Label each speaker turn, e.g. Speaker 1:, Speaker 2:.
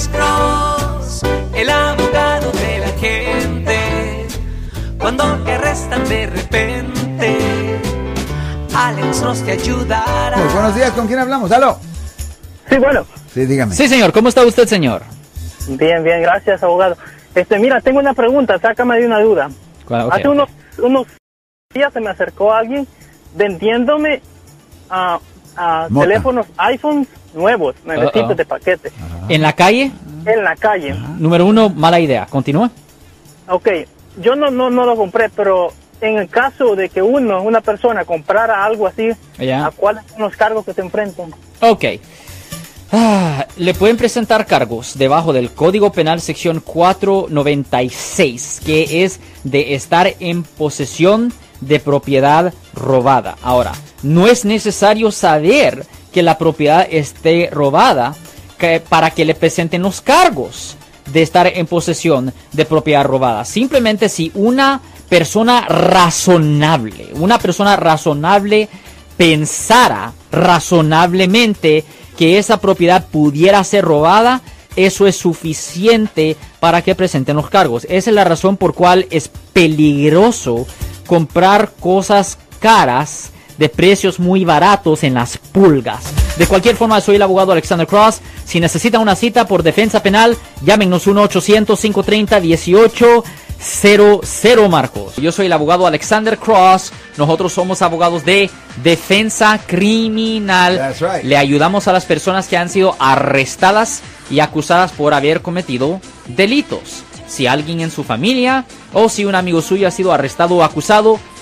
Speaker 1: Alex Cross, el abogado de la gente. Cuando te arrestan de repente, Alex Cross te ayudará.
Speaker 2: Pues, buenos días, ¿con quién hablamos? ¿Aló?
Speaker 3: Sí, bueno.
Speaker 2: Sí, dígame.
Speaker 4: Sí, señor. ¿Cómo está usted, señor?
Speaker 3: Bien, bien, gracias, abogado. Este, mira, tengo una pregunta, sácame de una duda. Hace unos, unos días se me acercó alguien vendiéndome ah, ah, teléfonos iPhones nuevos, nuevecitos
Speaker 4: Uh-oh.
Speaker 3: de paquete,
Speaker 4: En la calle,
Speaker 3: en la calle.
Speaker 4: número uno, mala idea. Continúa.
Speaker 3: Ok, yo no, no, no lo compré, pero en el caso de que uno, una persona, comprara algo así. ¿a cuáles son los cargos que se enfrentan?
Speaker 4: Ok. Ah, le pueden presentar cargos debajo del Código Penal sección 496, que es de estar en posesión de propiedad robada. Ahora, no es necesario saber que la propiedad esté robada para que le presenten los cargos de estar en posesión de propiedad robada. Simplemente si una persona razonable, una persona razonable pensara razonablemente que esa propiedad pudiera ser robada, eso es suficiente para que presenten los cargos. Esa es la razón por cual es peligroso comprar cosas caras de precios muy baratos en las pulgas. De cualquier forma, soy el abogado Alexander Cross. Si necesitan una cita por defensa penal, llámenos 1-800-530-1800 Marcos. Yo soy el abogado Alexander Cross. Nosotros somos abogados de defensa criminal.
Speaker 2: Right.
Speaker 4: Le ayudamos a las personas que han sido arrestadas y acusadas por haber cometido delitos. Si alguien en su familia o si un amigo suyo ha sido arrestado o acusado,